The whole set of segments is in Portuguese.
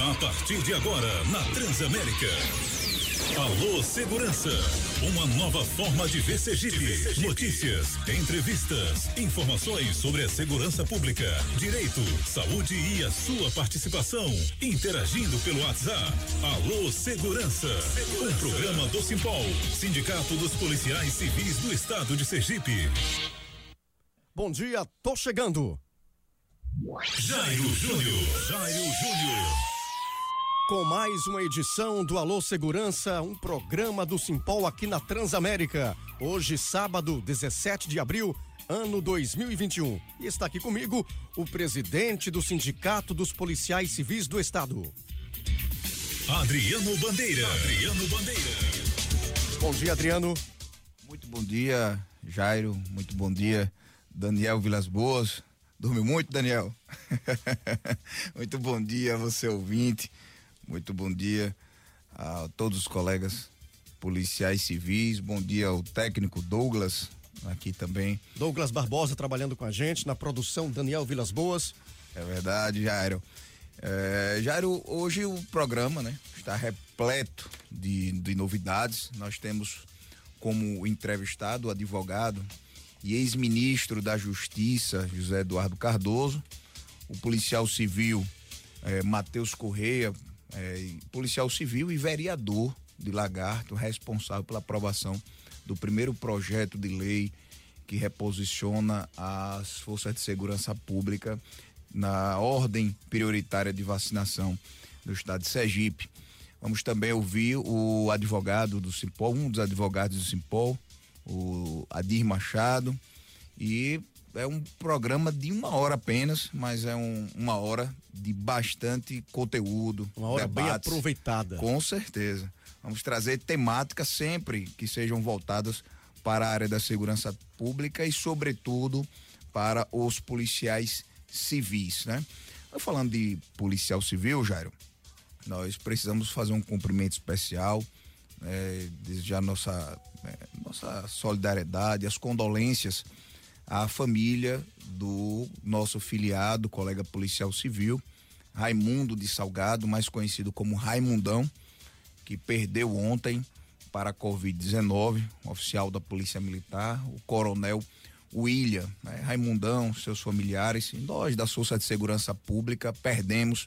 A partir de agora, na Transamérica. Alô Segurança, uma nova forma de ver Sergipe. Notícias, entrevistas, informações sobre a segurança pública, direito, saúde e a sua participação. Interagindo pelo WhatsApp. Alô Segurança, um programa do Simpol, Sindicato dos Policiais Civis do Estado de Sergipe. Bom dia, tô chegando. Jairo Júnior, Jairo Júnior com mais uma edição do Alô Segurança, um programa do Simpol aqui na Transamérica. Hoje, sábado, 17 de abril, ano 2021. E está aqui comigo o presidente do Sindicato dos Policiais Civis do Estado. Adriano Bandeira. Adriano Bandeira. Bom dia, Adriano. Muito bom dia, Jairo. Muito bom dia, Daniel Vilas Boas. Dormiu muito, Daniel? muito bom dia, você ouvinte. Muito bom dia a todos os colegas policiais civis. Bom dia ao técnico Douglas, aqui também. Douglas Barbosa trabalhando com a gente na produção Daniel Vilas Boas. É verdade, Jairo. É, Jairo, hoje o programa né, está repleto de, de novidades. Nós temos como entrevistado o advogado e ex-ministro da Justiça, José Eduardo Cardoso, o policial civil é, Matheus Correia, é, policial civil e vereador de Lagarto, responsável pela aprovação do primeiro projeto de lei que reposiciona as forças de segurança pública na ordem prioritária de vacinação do estado de Sergipe. Vamos também ouvir o advogado do Simpol, um dos advogados do Simpol, o Adir Machado, e é um programa de uma hora apenas, mas é um, uma hora de bastante conteúdo. Uma hora debates, bem aproveitada. Com certeza. Vamos trazer temáticas sempre que sejam voltadas para a área da segurança pública e, sobretudo, para os policiais civis, né? Falando de policial civil, Jairo, nós precisamos fazer um cumprimento especial, é, desejar nossa, é, nossa solidariedade, as condolências a família do nosso filiado, colega policial civil, Raimundo de Salgado, mais conhecido como Raimundão, que perdeu ontem para a Covid-19, oficial da Polícia Militar, o coronel William, né? Raimundão, seus familiares, nós da Força de Segurança Pública perdemos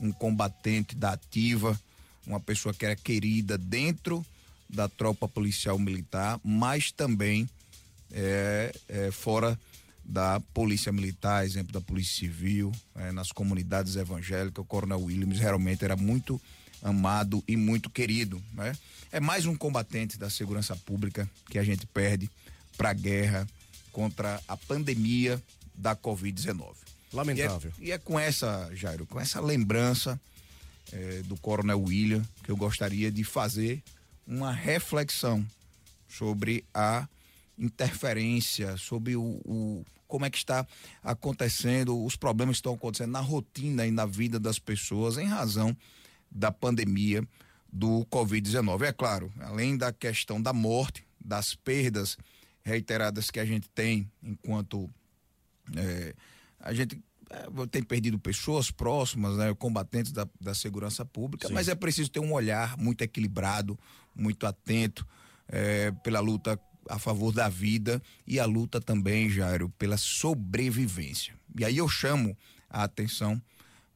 um combatente da ativa, uma pessoa que era querida dentro da tropa policial militar, mas também é, é, fora da polícia militar, exemplo da polícia civil, é, nas comunidades evangélicas, o coronel Williams realmente era muito amado e muito querido, né? É mais um combatente da segurança pública que a gente perde para a guerra contra a pandemia da Covid-19. Lamentável. E é, e é, com essa, Jairo, com essa lembrança é, do coronel William que eu gostaria de fazer uma reflexão sobre a interferência, sobre o, o, como é que está acontecendo, os problemas que estão acontecendo na rotina e na vida das pessoas em razão da pandemia do Covid-19. É claro, além da questão da morte, das perdas reiteradas que a gente tem enquanto é, a gente é, tem perdido pessoas próximas, né, combatentes da, da segurança pública, Sim. mas é preciso ter um olhar muito equilibrado, muito atento é, pela luta a favor da vida e a luta também, Jairo, pela sobrevivência. E aí eu chamo a atenção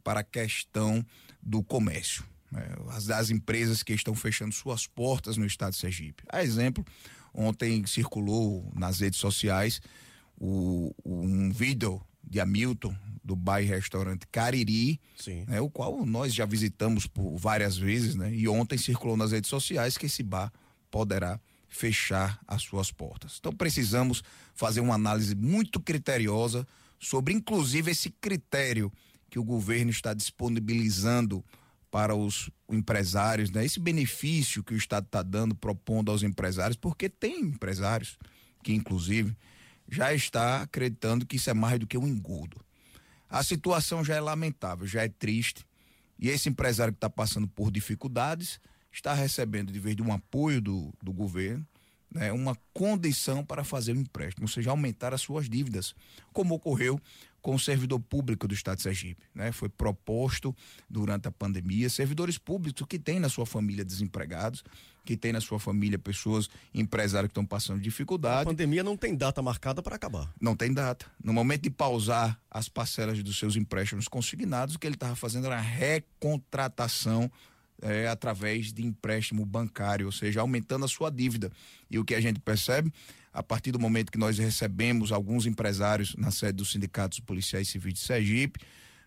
para a questão do comércio. Né? As, das empresas que estão fechando suas portas no estado de Sergipe. A exemplo, ontem circulou nas redes sociais o, um vídeo de Hamilton, do bairro restaurante Cariri, né, o qual nós já visitamos por várias vezes, né? E ontem circulou nas redes sociais que esse bar poderá fechar as suas portas. Então precisamos fazer uma análise muito criteriosa sobre, inclusive, esse critério que o governo está disponibilizando para os empresários, né? Esse benefício que o Estado está dando, propondo aos empresários, porque tem empresários que, inclusive, já está acreditando que isso é mais do que um engodo. A situação já é lamentável, já é triste. E esse empresário que está passando por dificuldades está recebendo, de vez de um apoio do, do governo, né, uma condição para fazer o um empréstimo, ou seja, aumentar as suas dívidas, como ocorreu com o servidor público do Estado de Sergipe. Né? Foi proposto durante a pandemia, servidores públicos que têm na sua família desempregados, que têm na sua família pessoas, empresários que estão passando dificuldade. A pandemia não tem data marcada para acabar. Não tem data. No momento de pausar as parcelas dos seus empréstimos consignados, o que ele estava fazendo era recontratação é, através de empréstimo bancário, ou seja, aumentando a sua dívida. E o que a gente percebe, a partir do momento que nós recebemos alguns empresários na sede dos sindicatos policiais civis de Sergipe,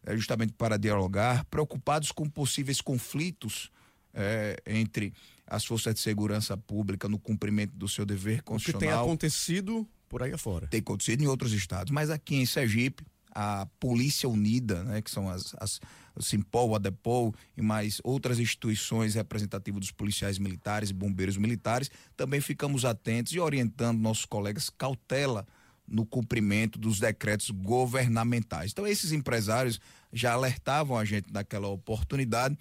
é, justamente para dialogar, preocupados com possíveis conflitos é, entre as forças de segurança pública no cumprimento do seu dever constitucional. O que tem acontecido por aí afora. Tem acontecido em outros estados, mas aqui em Sergipe, a Polícia Unida, né, que são as, as o Simpol, o Adepol e mais outras instituições representativas dos policiais militares e bombeiros militares, também ficamos atentos e orientando nossos colegas cautela no cumprimento dos decretos governamentais. Então, esses empresários já alertavam a gente naquela oportunidade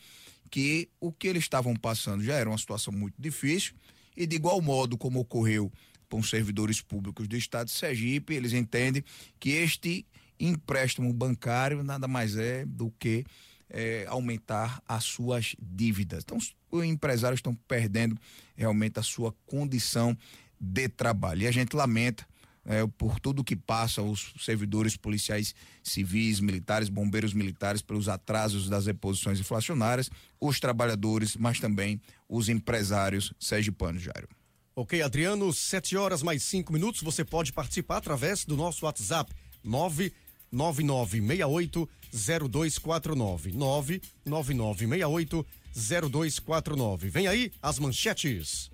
que o que eles estavam passando já era uma situação muito difícil e, de igual modo como ocorreu com os servidores públicos do Estado de Sergipe, eles entendem que este empréstimo bancário nada mais é do que é, aumentar as suas dívidas. Então, os empresários estão perdendo realmente a sua condição de trabalho. E a gente lamenta é, por tudo que passa os servidores policiais civis, militares, bombeiros militares, pelos atrasos das reposições inflacionárias, os trabalhadores, mas também os empresários sergipanos, Jairo. Ok, Adriano, sete horas mais cinco minutos. Você pode participar através do nosso WhatsApp, nove 9968 0249. 99968 0249. Vem aí as manchetes.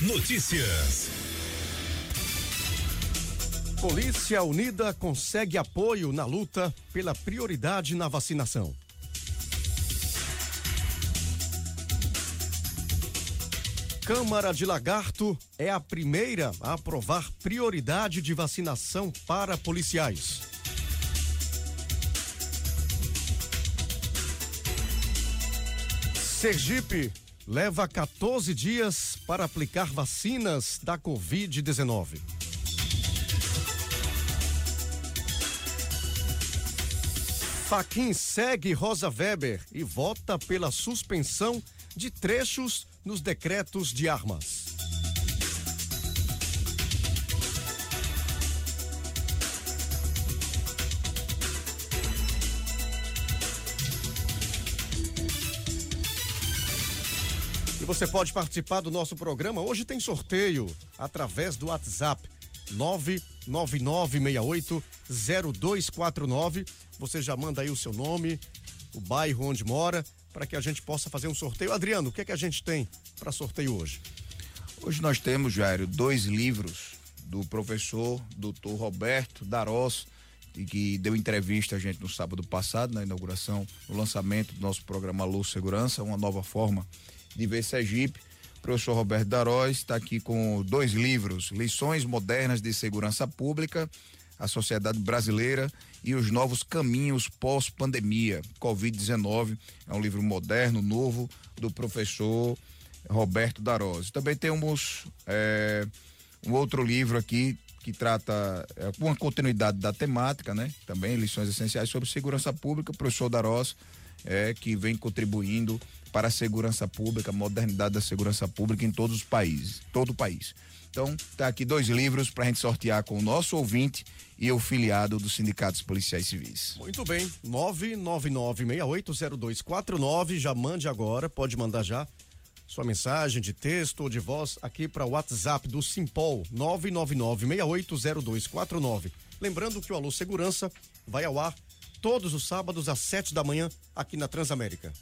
Notícias. Polícia Unida consegue apoio na luta pela prioridade na vacinação. Câmara de Lagarto é a primeira a aprovar prioridade de vacinação para policiais. Sergipe leva 14 dias para aplicar vacinas da Covid-19. Faquin segue Rosa Weber e vota pela suspensão de trechos nos decretos de armas. Você pode participar do nosso programa. Hoje tem sorteio através do WhatsApp 999680249. Você já manda aí o seu nome, o bairro onde mora, para que a gente possa fazer um sorteio. Adriano, o que é que a gente tem para sorteio hoje? Hoje nós temos, Jairo, dois livros do professor Dr. Roberto Darós, que deu entrevista a gente no sábado passado, na inauguração, no lançamento do nosso programa Luz Segurança, uma nova forma de. O professor Roberto Daróis está aqui com dois livros: Lições Modernas de Segurança Pública, a Sociedade Brasileira e os Novos Caminhos Pós-Pandemia, Covid-19. É um livro moderno, novo, do professor Roberto Daróis. Também temos é, um outro livro aqui que trata é, uma continuidade da temática, né? Também lições essenciais sobre segurança pública, o professor Daros, é, que vem contribuindo para a segurança pública, a modernidade da segurança pública em todos os países, todo o país. Então, tá aqui dois livros para a gente sortear com o nosso ouvinte e o filiado dos sindicatos policiais civis. Muito bem, 999680249, já mande agora, pode mandar já sua mensagem de texto ou de voz aqui para o WhatsApp do Simpol 999680249. Lembrando que o Alô Segurança vai ao ar todos os sábados às sete da manhã aqui na Transamérica.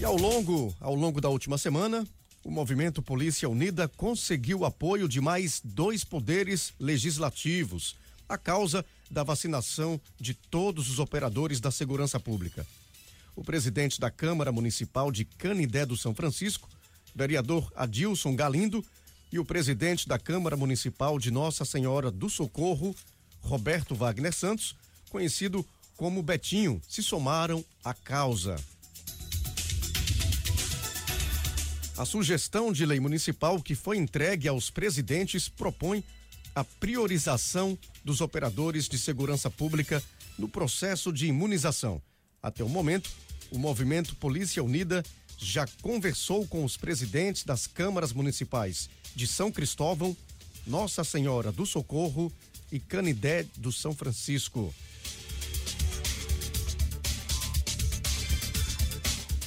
E ao longo, ao longo da última semana, o movimento Polícia Unida conseguiu apoio de mais dois poderes legislativos, a causa da vacinação de todos os operadores da segurança pública. O presidente da Câmara Municipal de Canidé do São Francisco, vereador Adilson Galindo, e o presidente da Câmara Municipal de Nossa Senhora do Socorro, Roberto Wagner Santos, conhecido como Betinho, se somaram à causa. A sugestão de lei municipal que foi entregue aos presidentes propõe a priorização dos operadores de segurança pública no processo de imunização. Até o momento, o movimento Polícia Unida já conversou com os presidentes das câmaras municipais de São Cristóvão, Nossa Senhora do Socorro e Canidé do São Francisco.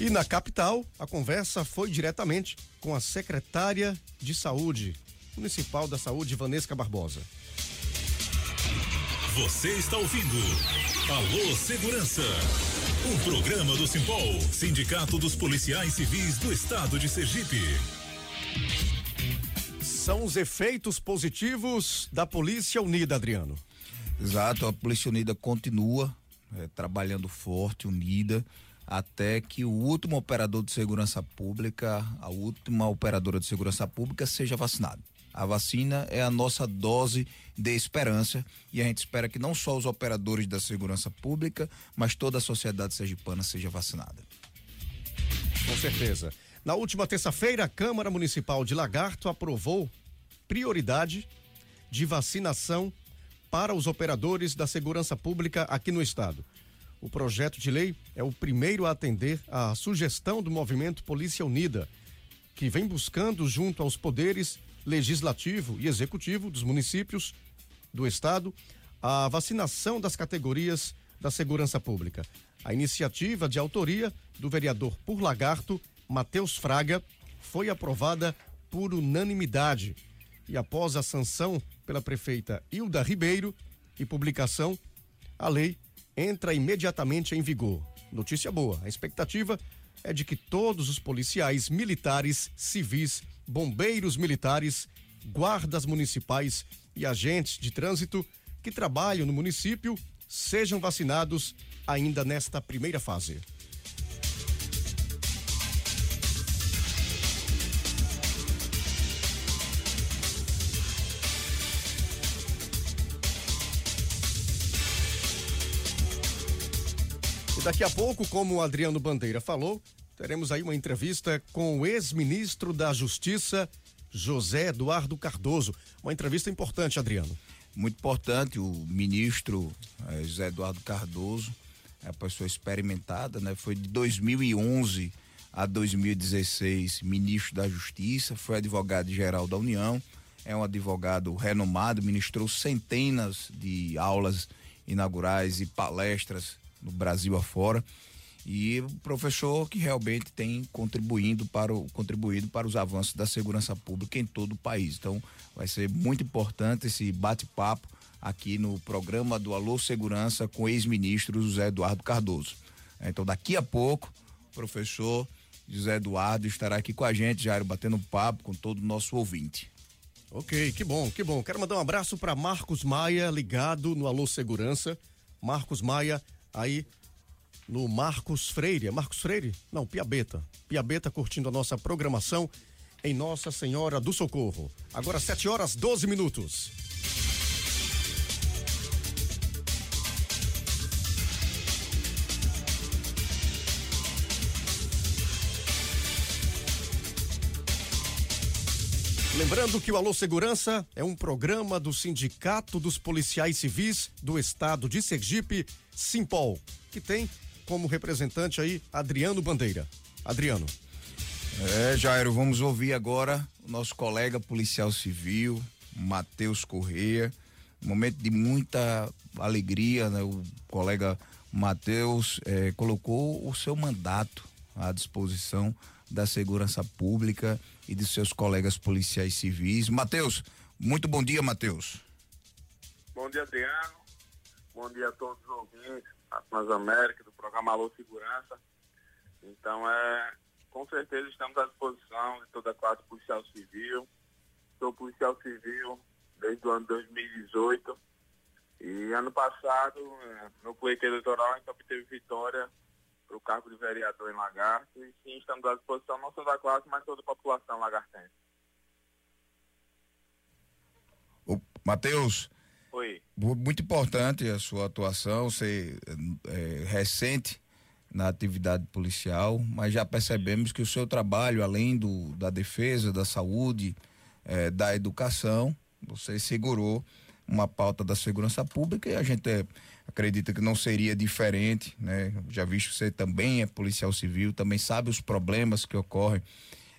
E na capital, a conversa foi diretamente com a secretária de Saúde Municipal da Saúde, Vanesca Barbosa. Você está ouvindo Alô Segurança, um programa do Simpol, Sindicato dos Policiais Civis do Estado de Sergipe. São os efeitos positivos da Polícia Unida, Adriano. Exato, a Polícia Unida continua é, trabalhando forte, unida até que o último operador de segurança pública, a última operadora de segurança pública seja vacinado. A vacina é a nossa dose de esperança e a gente espera que não só os operadores da segurança pública, mas toda a sociedade sergipana seja vacinada. Com certeza. Na última terça-feira, a Câmara Municipal de Lagarto aprovou prioridade de vacinação para os operadores da segurança pública aqui no estado. O projeto de lei é o primeiro a atender à sugestão do movimento Polícia Unida, que vem buscando, junto aos poderes legislativo e executivo dos municípios do estado, a vacinação das categorias da segurança pública. A iniciativa de autoria do vereador por Lagarto, Matheus Fraga, foi aprovada por unanimidade. E após a sanção pela prefeita Hilda Ribeiro e publicação, a lei entra imediatamente em vigor. Notícia boa: a expectativa é de que todos os policiais militares, civis, bombeiros militares, guardas municipais e agentes de trânsito que trabalham no município sejam vacinados ainda nesta primeira fase. Daqui a pouco, como o Adriano Bandeira falou, teremos aí uma entrevista com o ex-ministro da Justiça, José Eduardo Cardoso. Uma entrevista importante, Adriano. Muito importante, o ministro eh, José Eduardo Cardoso é uma pessoa experimentada, né? Foi de 2011 a 2016 ministro da Justiça, foi advogado-geral da União, é um advogado renomado, ministrou centenas de aulas inaugurais e palestras no Brasil afora e professor que realmente tem contribuindo para o, contribuído para os avanços da segurança pública em todo o país. Então, vai ser muito importante esse bate-papo aqui no programa do Alô Segurança com o ex-ministro José Eduardo Cardoso. Então, daqui a pouco, o professor José Eduardo estará aqui com a gente, Jairo, batendo papo com todo o nosso ouvinte. Ok, que bom, que bom. Quero mandar um abraço para Marcos Maia, ligado no Alô Segurança. Marcos Maia, aí no Marcos Freire. É Marcos Freire? Não, Piabeta. Piabeta curtindo a nossa programação em Nossa Senhora do Socorro. Agora 7 horas 12 minutos. Lembrando que o Alô Segurança é um programa do Sindicato dos Policiais Civis do Estado de Sergipe, Simpol, que tem como representante aí Adriano Bandeira. Adriano. É, Jairo, vamos ouvir agora o nosso colega policial civil, Matheus Correia. Momento de muita alegria, né? O colega Matheus é, colocou o seu mandato à disposição da segurança pública e de seus colegas policiais civis. Matheus, muito bom dia, Matheus. Bom dia, Adriano. Bom dia a todos os ouvintes da Transamérica, do programa Alô Segurança. Então, é, com certeza estamos à disposição de toda a classe policial civil. Sou policial civil desde o ano 2018. E ano passado, é, no pleito eleitoral, a gente obteve vitória para o cargo de vereador em Lagarto. E sim, estamos à disposição não só da classe, mas toda a população lagartense. Matheus, Oi. Muito importante a sua atuação, ser é, recente na atividade policial, mas já percebemos que o seu trabalho, além do, da defesa, da saúde, eh, da educação, você segurou uma pauta da segurança pública e a gente é, acredita que não seria diferente, né? Já visto que você também é policial civil, também sabe os problemas que ocorrem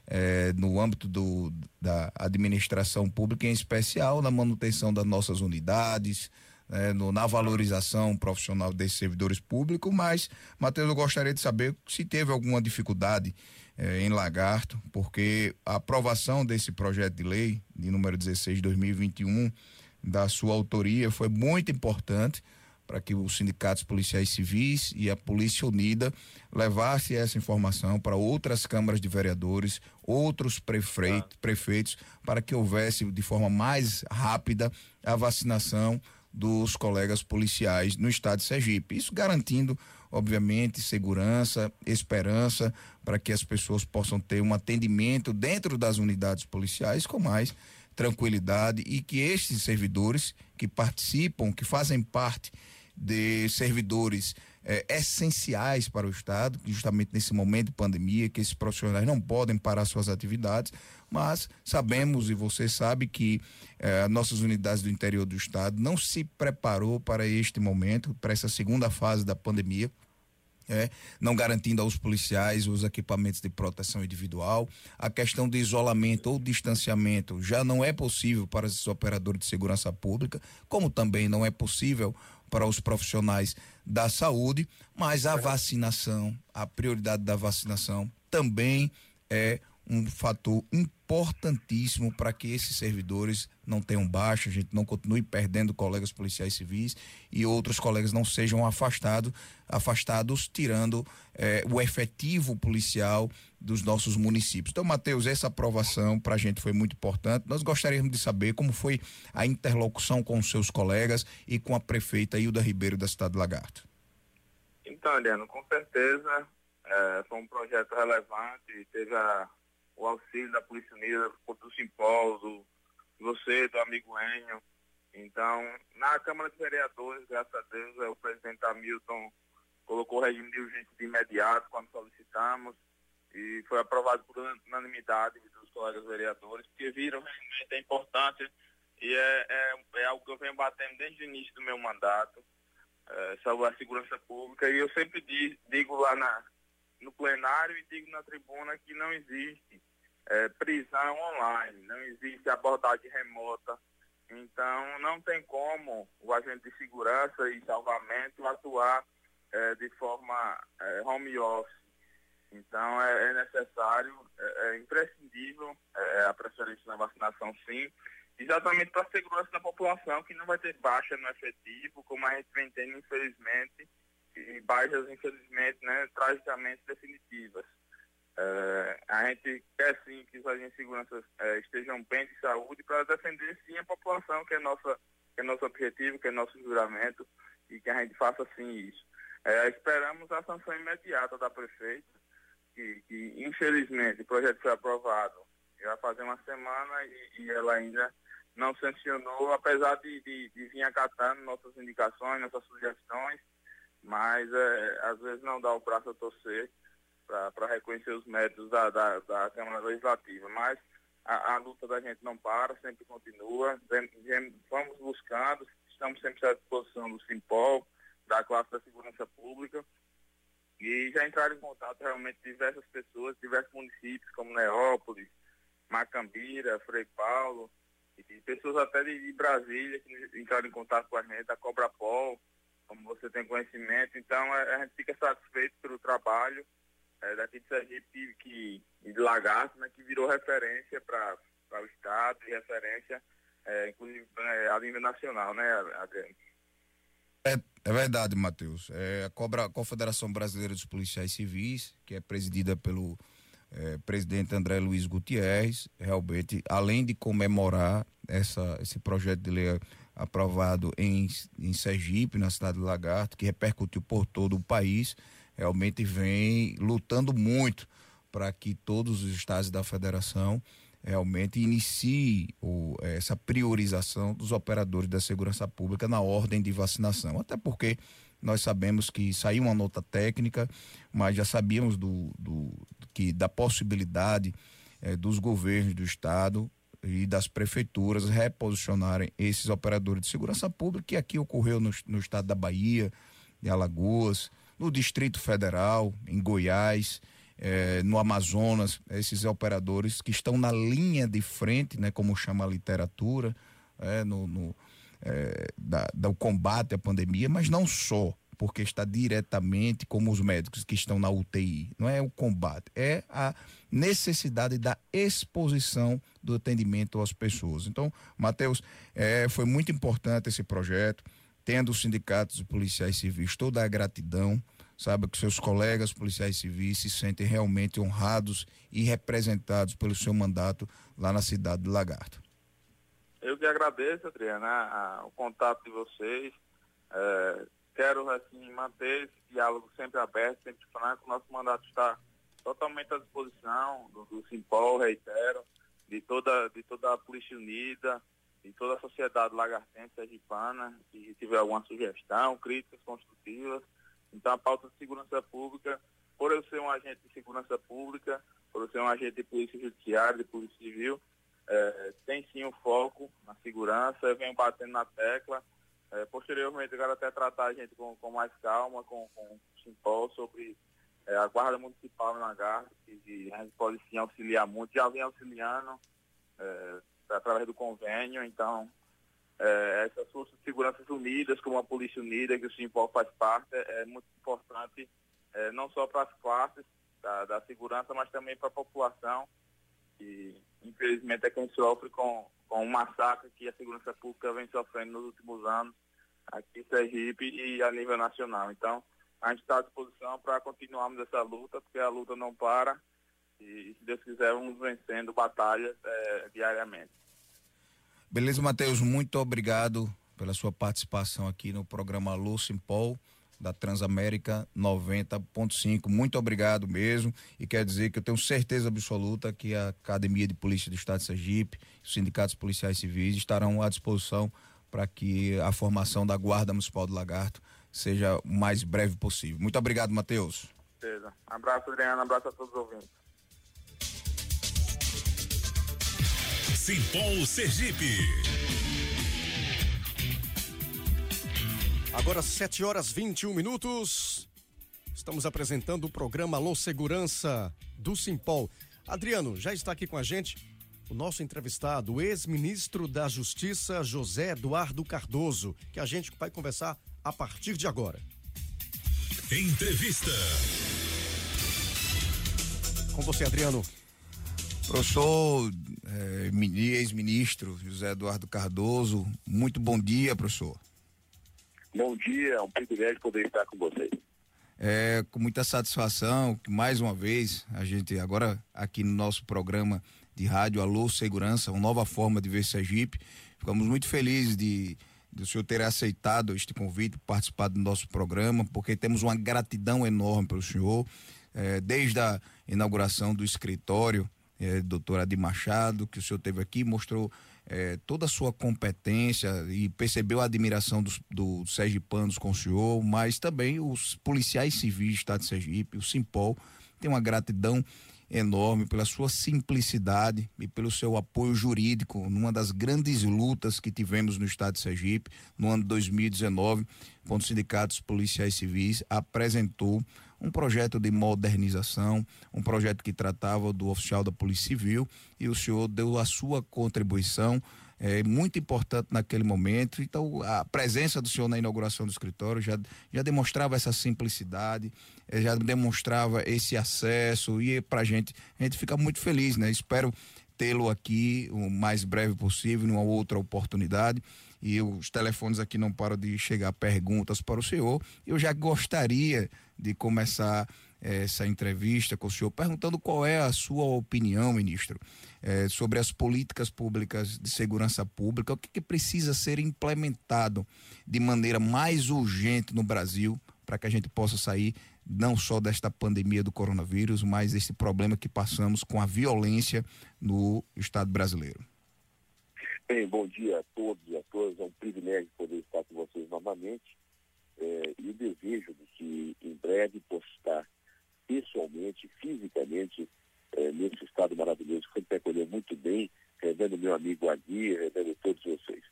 é, no âmbito do, da administração pública, em especial na manutenção das nossas unidades, né, no, na valorização profissional desses servidores públicos, mas, Matheus, eu gostaria de saber se teve alguma dificuldade é, em Lagarto, porque a aprovação desse projeto de lei, de número 16 de 2021, da sua autoria, foi muito importante para que os sindicatos policiais civis e a Polícia Unida levasse essa informação para outras câmaras de vereadores, outros prefeitos, ah. prefeitos, para que houvesse de forma mais rápida a vacinação dos colegas policiais no estado de Sergipe. Isso garantindo, obviamente, segurança, esperança para que as pessoas possam ter um atendimento dentro das unidades policiais com mais tranquilidade e que estes servidores que participam, que fazem parte de servidores eh, essenciais para o Estado, justamente nesse momento de pandemia, que esses profissionais não podem parar suas atividades, mas sabemos e você sabe que eh, nossas unidades do interior do Estado não se preparou para este momento, para essa segunda fase da pandemia é, não garantindo aos policiais os equipamentos de proteção individual. A questão de isolamento ou distanciamento já não é possível para os operadores de segurança pública, como também não é possível para os profissionais da saúde, mas a vacinação, a prioridade da vacinação também é um fator importantíssimo para que esses servidores não tenham baixa, a gente não continue perdendo colegas policiais civis e outros colegas não sejam afastados, afastados tirando eh, o efetivo policial dos nossos municípios. Então, Matheus, essa aprovação para a gente foi muito importante. Nós gostaríamos de saber como foi a interlocução com os seus colegas e com a prefeita Hilda Ribeiro da cidade de Lagarto. Então, Adriano, com certeza é, foi um projeto relevante, teve a o auxílio da Polícia Unida, do Simpol, do você, do amigo Enio. Então, na Câmara de Vereadores, graças a Deus, é, o presidente Hamilton colocou o regime de urgência de imediato quando solicitamos e foi aprovado por unanimidade dos colegas vereadores, que viram realmente a importância e é, é, é, algo que eu venho batendo desde o início do meu mandato, é, salvar a segurança pública, e eu sempre digo, digo lá na, no plenário e digo na tribuna que não existe é, prisão online, não existe abordagem remota. Então, não tem como o agente de segurança e salvamento atuar é, de forma é, home office. Então, é, é necessário, é, é imprescindível é, a preferência na vacinação, sim, exatamente para a segurança da população, que não vai ter baixa no efetivo, como a gente vem tendo, infelizmente, e baixas, infelizmente, né, tragicamente definitivas. É, a gente quer sim que os agentes de segurança é, estejam bem de saúde para defender sim a população, que é, nossa, que é nosso objetivo, que é nosso juramento, e que a gente faça sim isso. É, esperamos a sanção imediata da prefeita, que, que, infelizmente o projeto foi aprovado já fazer uma semana e, e ela ainda não sancionou, apesar de, de, de, vir acatando nossas indicações, nossas sugestões, mas às vezes não dá o braço a torcer para reconhecer os méritos da, da, da, Câmara Legislativa. Mas a, a, luta da gente não para, sempre continua. Vamos buscando, estamos sempre à disposição do Simpol, da classe da segurança pública. E já entraram em contato realmente diversas pessoas, diversos municípios, como Neópolis, Macambira, Frei Paulo, e pessoas até de, Brasília que entraram em contato com a gente, da Cobra Pol, como você tem conhecimento. Então a, a gente fica satisfeito pelo trabalho é, daqui de Sergipe que, de Lagarto, né, que virou referência para o Estado e referência, é, inclusive, é, a nível nacional, né, Adriano? É, é verdade, Matheus. É, a, Cobra, a Confederação Brasileira dos Policiais Civis, que é presidida pelo é, presidente André Luiz Gutierrez, realmente, além de comemorar essa, esse projeto de lei aprovado em, em Sergipe, na cidade de Lagarto, que repercutiu por todo o país, realmente vem lutando muito para que todos os estados da federação realmente inicie o, essa priorização dos operadores da segurança pública na ordem de vacinação. Até porque nós sabemos que saiu uma nota técnica, mas já sabíamos do, do que da possibilidade eh, dos governos do estado e das prefeituras reposicionarem esses operadores de segurança pública, que aqui ocorreu no, no estado da Bahia, em Alagoas, no Distrito Federal, em Goiás, eh, no Amazonas, esses operadores que estão na linha de frente, né, como chama a literatura, eh, no, no eh, da, do combate à pandemia, mas não só, porque está diretamente como os médicos que estão na UTI. Não é o combate, é a necessidade da exposição do atendimento às pessoas. Então, Matheus, foi muito importante esse projeto, tendo os sindicatos de policiais civis toda a gratidão sabe que seus colegas policiais civis se sentem realmente honrados e representados pelo seu mandato lá na cidade de Lagarto. Eu que agradeço, Adriana, a, o contato de vocês. É, quero assim manter esse diálogo sempre aberto, sempre franco. Nosso mandato está totalmente à disposição do, do Simpol, reitero, de toda, de toda a Polícia Unida, de toda a sociedade lagartense sergipana, se tiver alguma sugestão, críticas construtivas, então, a pauta de segurança pública, por eu ser um agente de segurança pública, por eu ser um agente de polícia judiciária, de polícia civil, é, tem sim um foco na segurança, eu venho batendo na tecla. É, posteriormente, eu quero até tratar a gente com, com mais calma, com, com Simpol, sobre é, a Guarda Municipal na Garra, que a gente pode sim auxiliar muito, já vem auxiliando é, através do convênio, então é, essas forças de segurança unidas, como a Polícia Unida, que o Simpol faz parte, é, muito importante, é, não só para as classes da, da, segurança, mas também para a população, que infelizmente é quem sofre com, com o massacre que a segurança pública vem sofrendo nos últimos anos, aqui em Sergipe e a nível nacional. Então, a gente está à disposição para continuarmos essa luta, porque a luta não para, e se Deus quiser, vamos vencendo batalhas é, diariamente. Beleza, Matheus, muito obrigado pela sua participação aqui no programa Alô Simpol da Transamérica 90.5. Muito obrigado mesmo. E quer dizer que eu tenho certeza absoluta que a Academia de Polícia do Estado de Sergipe, os sindicatos policiais civis estarão à disposição para que a formação da Guarda Municipal do Lagarto seja o mais breve possível. Muito obrigado, Matheus. Beleza. Abraço, Adriano. Abraço a todos os ouvintes. Simpol Sergipe. Agora 7 horas 21 minutos. Estamos apresentando o programa Alô Segurança do Simpol. Adriano, já está aqui com a gente o nosso entrevistado, o ex-ministro da Justiça, José Eduardo Cardoso, que a gente vai conversar a partir de agora. Entrevista. Com você, Adriano. Professor, é, ex-ministro José Eduardo Cardoso, muito bom dia, professor. Bom dia, é um privilégio poder estar com vocês. É, com muita satisfação que mais uma vez a gente agora aqui no nosso programa de rádio Alô Segurança, uma nova forma de ver Sergipe. Ficamos muito felizes de, de o senhor ter aceitado este convite, participar do nosso programa, porque temos uma gratidão enorme pelo senhor, é, desde a inauguração do escritório é, doutor Adi Machado, que o senhor teve aqui, mostrou é, toda a sua competência e percebeu a admiração do Sergipanos com o senhor, mas também os policiais civis do Estado de Sergipe, o Simpol, tem uma gratidão enorme pela sua simplicidade e pelo seu apoio jurídico numa das grandes lutas que tivemos no estado de Sergipe no ano de 2019, quando os sindicatos policiais civis apresentou um projeto de modernização, um projeto que tratava do oficial da Polícia Civil e o senhor deu a sua contribuição é muito importante naquele momento. Então, a presença do senhor na inauguração do escritório já, já demonstrava essa simplicidade, eh, já demonstrava esse acesso e para a gente, a gente fica muito feliz, né? Espero tê-lo aqui o mais breve possível, numa outra oportunidade. E os telefones aqui não param de chegar perguntas para o senhor. Eu já gostaria de começar eh, essa entrevista com o senhor perguntando qual é a sua opinião, ministro, eh, sobre as políticas públicas de segurança pública, o que, que precisa ser implementado de maneira mais urgente no Brasil para que a gente possa sair não só desta pandemia do coronavírus, mas esse problema que passamos com a violência no Estado brasileiro. Bem, bom dia a todos e a todas. É um privilégio poder estar com vocês novamente. É, e o desejo de que em breve possa estar pessoalmente, fisicamente, é, nesse estado maravilhoso que sempre acolheu muito bem, rendendo meu amigo Agui, rendendo todos vocês.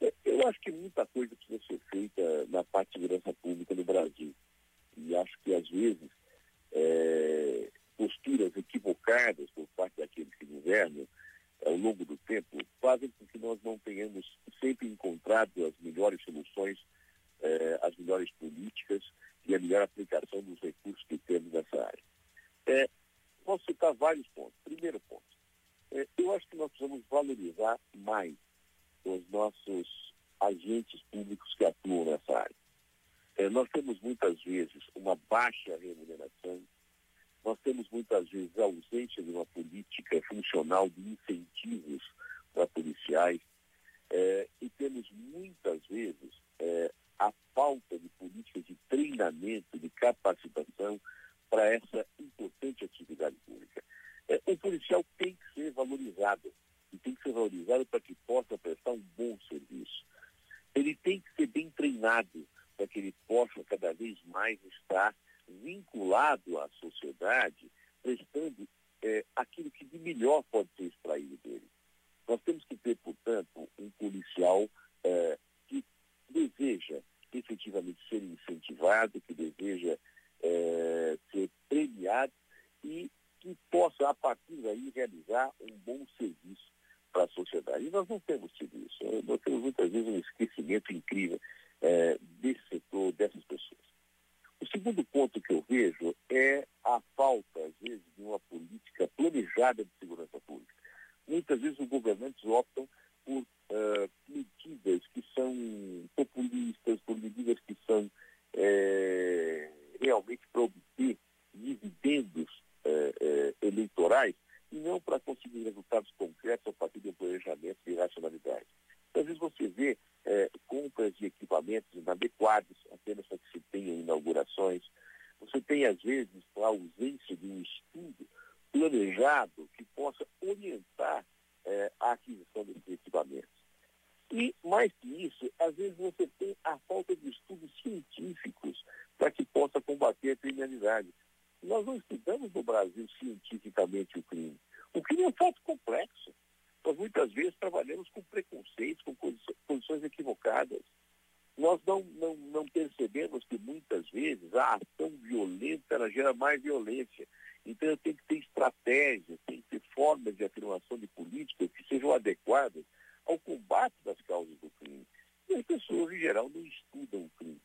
É, eu acho que muita coisa precisa ser feita na parte de segurança pública no Brasil. E acho que, às vezes, é, posturas equivocadas por parte daqueles que governam ao longo do tempo fazem com que nós não tenhamos sempre encontrado as melhores soluções, Você tem, às vezes, a ausência de um estudo planejado que possa orientar é, a aquisição desses equipamentos. E, mais que isso, às vezes você tem a falta de estudos científicos para que possa combater a criminalidade. Nós não estudamos no Brasil cientificamente o crime. O crime é um fato complexo. Nós muitas vezes trabalhamos com preconceitos, com condições equivocadas. Nós não, não, não percebemos que muitas vezes a ação violenta ela gera mais violência. Então eu tenho que ter estratégias, tem que ter formas de afirmação de políticas que sejam adequadas ao combate das causas do crime. E as pessoas, em geral, não estudam o crime.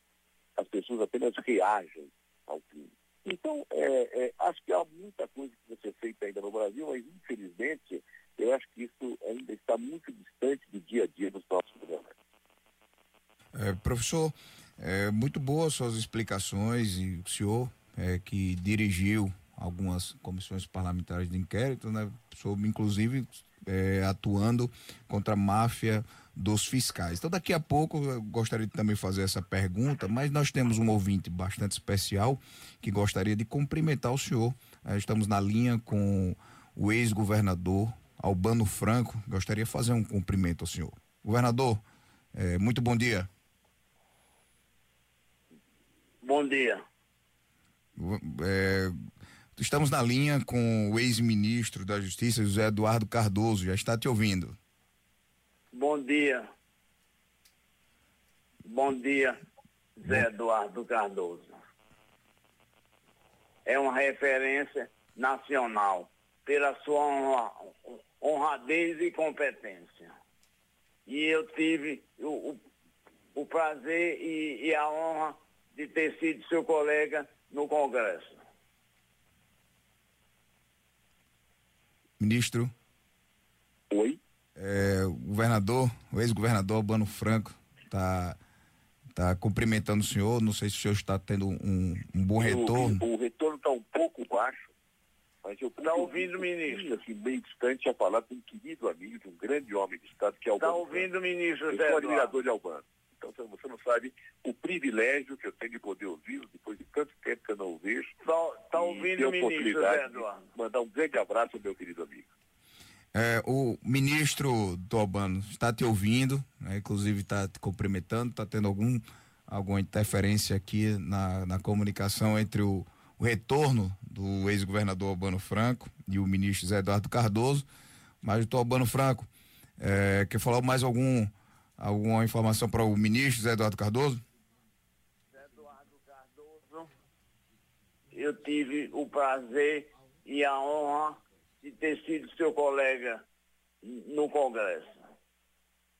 As pessoas apenas reagem ao crime. Então, é, é, acho que há muita coisa que vai ser feita ainda no Brasil, mas infelizmente eu acho que isso ainda está muito distante do dia a dia dos nossos governantes. É, professor, é, muito boas suas explicações e o senhor é, que dirigiu algumas comissões parlamentares de inquérito, né, sobre inclusive é, atuando contra a máfia dos fiscais. Então, daqui a pouco eu gostaria de também fazer essa pergunta, mas nós temos um ouvinte bastante especial que gostaria de cumprimentar o senhor. É, estamos na linha com o ex-governador Albano Franco. Gostaria de fazer um cumprimento ao senhor. Governador, é, muito bom dia. Bom dia. É, estamos na linha com o ex-ministro da Justiça, José Eduardo Cardoso. Já está te ouvindo. Bom dia. Bom dia, Zé Eduardo Cardoso. É uma referência nacional pela sua honra, honradez e competência. E eu tive o, o, o prazer e, e, a honra de ter sido seu colega no Congresso. Ministro. Oi. É, o governador, o ex-governador Albano Franco, está tá cumprimentando o senhor. Não sei se o senhor está tendo um, um bom retorno. O, o retorno está um pouco baixo mas eu está ouvindo, ministro? Assim, bem distante a falar com um querido amigo, de um grande homem de Estado, que é Albano. Está ouvindo, ministro, Eu sou admirador de Albano. Então você não sabe o privilégio que eu tenho de poder ouvi-lo depois de tanto tempo que eu não o vejo. Está tá ouvindo, ministro Zé Eduardo? Mandar um grande abraço ao meu querido amigo. É, o ministro Tobano está te ouvindo, né, inclusive está te cumprimentando, está tendo algum, alguma interferência aqui na, na comunicação entre o, o retorno do ex-governador Albano Franco e o ministro Zé Eduardo Cardoso. Mas o Albano Franco, é, quer falar mais algum, alguma informação para o ministro Zé Eduardo Cardoso? Zé Eduardo Cardoso, eu tive o prazer e a honra de ter sido seu colega no Congresso.